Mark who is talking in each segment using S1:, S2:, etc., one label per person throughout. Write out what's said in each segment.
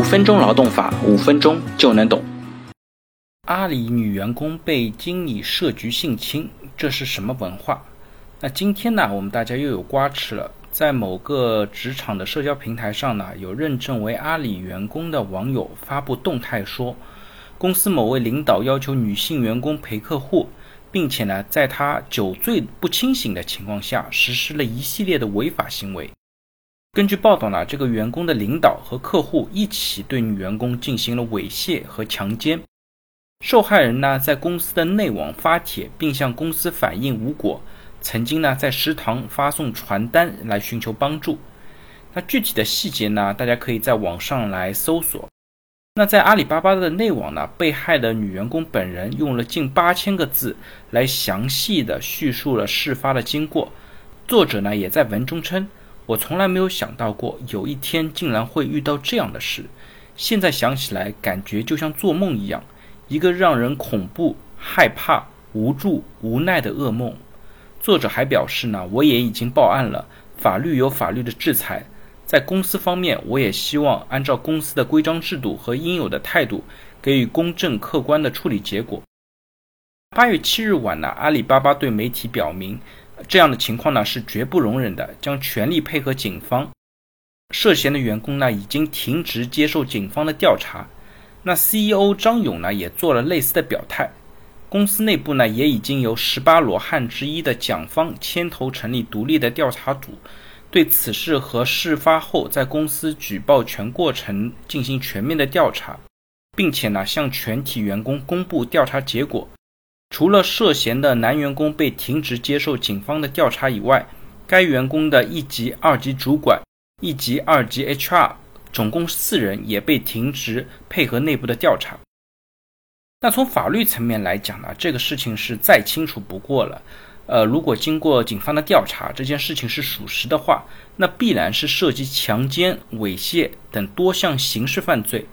S1: 五分钟劳动法，五分钟就能懂。阿里女员工被经理设局性侵，这是什么文化？那今天呢，我们大家又有瓜吃了。在某个职场的社交平台上呢，有认证为阿里员工的网友发布动态说，公司某位领导要求女性员工陪客户，并且呢，在他酒醉不清醒的情况下，实施了一系列的违法行为。根据报道呢，这个员工的领导和客户一起对女员工进行了猥亵和强奸。受害人呢，在公司的内网发帖，并向公司反映无果。曾经呢，在食堂发送传单来寻求帮助。那具体的细节呢，大家可以在网上来搜索。那在阿里巴巴的内网呢，被害的女员工本人用了近八千个字来详细的叙述了事发的经过。作者呢，也在文中称。我从来没有想到过有一天竟然会遇到这样的事，现在想起来感觉就像做梦一样，一个让人恐怖、害怕、无助、无奈的噩梦。作者还表示呢，我也已经报案了，法律有法律的制裁。在公司方面，我也希望按照公司的规章制度和应有的态度，给予公正客观的处理结果。八月七日晚呢，阿里巴巴对媒体表明。这样的情况呢是绝不容忍的，将全力配合警方。涉嫌的员工呢已经停职接受警方的调查。那 CEO 张勇呢也做了类似的表态。公司内部呢也已经由十八罗汉之一的蒋方牵头成立独立的调查组，对此事和事发后在公司举报全过程进行全面的调查，并且呢向全体员工公布调查结果。除了涉嫌的男员工被停职接受警方的调查以外，该员工的一级、二级主管、一级、二级 HR，总共四人也被停职，配合内部的调查。那从法律层面来讲呢，这个事情是再清楚不过了。呃，如果经过警方的调查，这件事情是属实的话，那必然是涉及强奸、猥亵等多项刑事犯罪。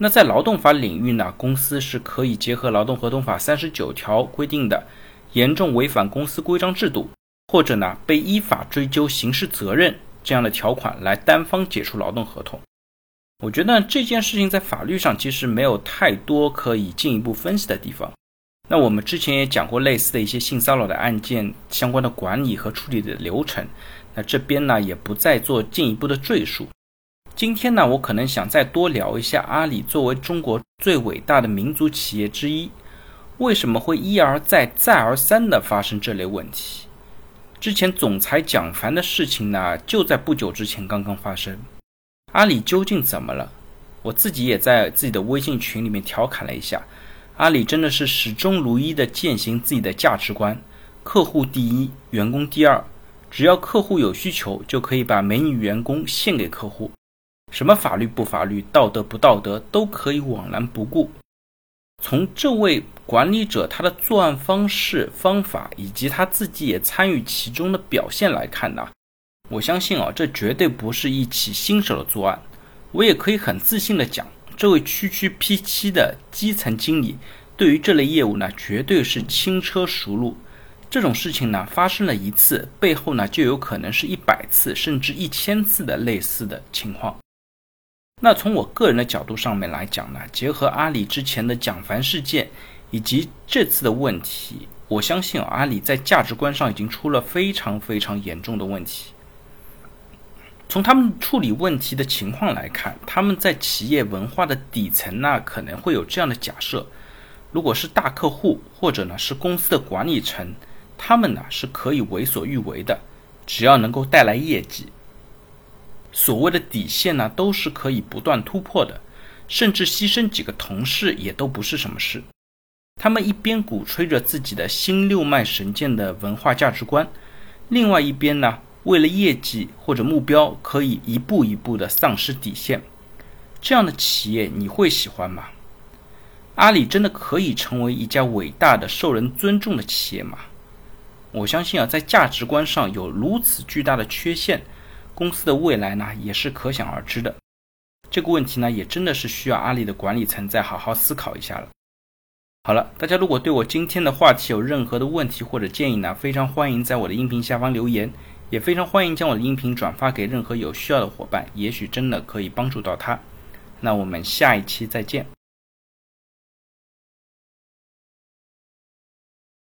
S1: 那在劳动法领域呢，公司是可以结合劳动合同法三十九条规定的严重违反公司规章制度，或者呢被依法追究刑事责任这样的条款来单方解除劳动合同。我觉得这件事情在法律上其实没有太多可以进一步分析的地方。那我们之前也讲过类似的一些性骚扰的案件相关的管理和处理的流程，那这边呢也不再做进一步的赘述。今天呢，我可能想再多聊一下阿里作为中国最伟大的民族企业之一，为什么会一而再、再而三的发生这类问题？之前总裁蒋凡的事情呢，就在不久之前刚刚发生。阿里究竟怎么了？我自己也在自己的微信群里面调侃了一下，阿里真的是始终如一的践行自己的价值观：客户第一，员工第二。只要客户有需求，就可以把美女员工献给客户。什么法律不法律，道德不道德，都可以枉然不顾。从这位管理者他的作案方式、方法，以及他自己也参与其中的表现来看呢，我相信啊，这绝对不是一起新手的作案。我也可以很自信的讲，这位区区 P 七的基层经理，对于这类业务呢，绝对是轻车熟路。这种事情呢，发生了一次，背后呢，就有可能是一百次甚至一千次的类似的情况。那从我个人的角度上面来讲呢，结合阿里之前的蒋凡事件以及这次的问题，我相信阿里在价值观上已经出了非常非常严重的问题。从他们处理问题的情况来看，他们在企业文化的底层呢，可能会有这样的假设：如果是大客户或者呢是公司的管理层，他们呢是可以为所欲为的，只要能够带来业绩。所谓的底线呢，都是可以不断突破的，甚至牺牲几个同事也都不是什么事。他们一边鼓吹着自己的新六脉神剑的文化价值观，另外一边呢，为了业绩或者目标，可以一步一步的丧失底线。这样的企业你会喜欢吗？阿里真的可以成为一家伟大的、受人尊重的企业吗？我相信啊，在价值观上有如此巨大的缺陷。公司的未来呢，也是可想而知的。这个问题呢，也真的是需要阿里的管理层再好好思考一下了。好了，大家如果对我今天的话题有任何的问题或者建议呢，非常欢迎在我的音频下方留言，也非常欢迎将我的音频转发给任何有需要的伙伴，也许真的可以帮助到他。那我们下一期再见。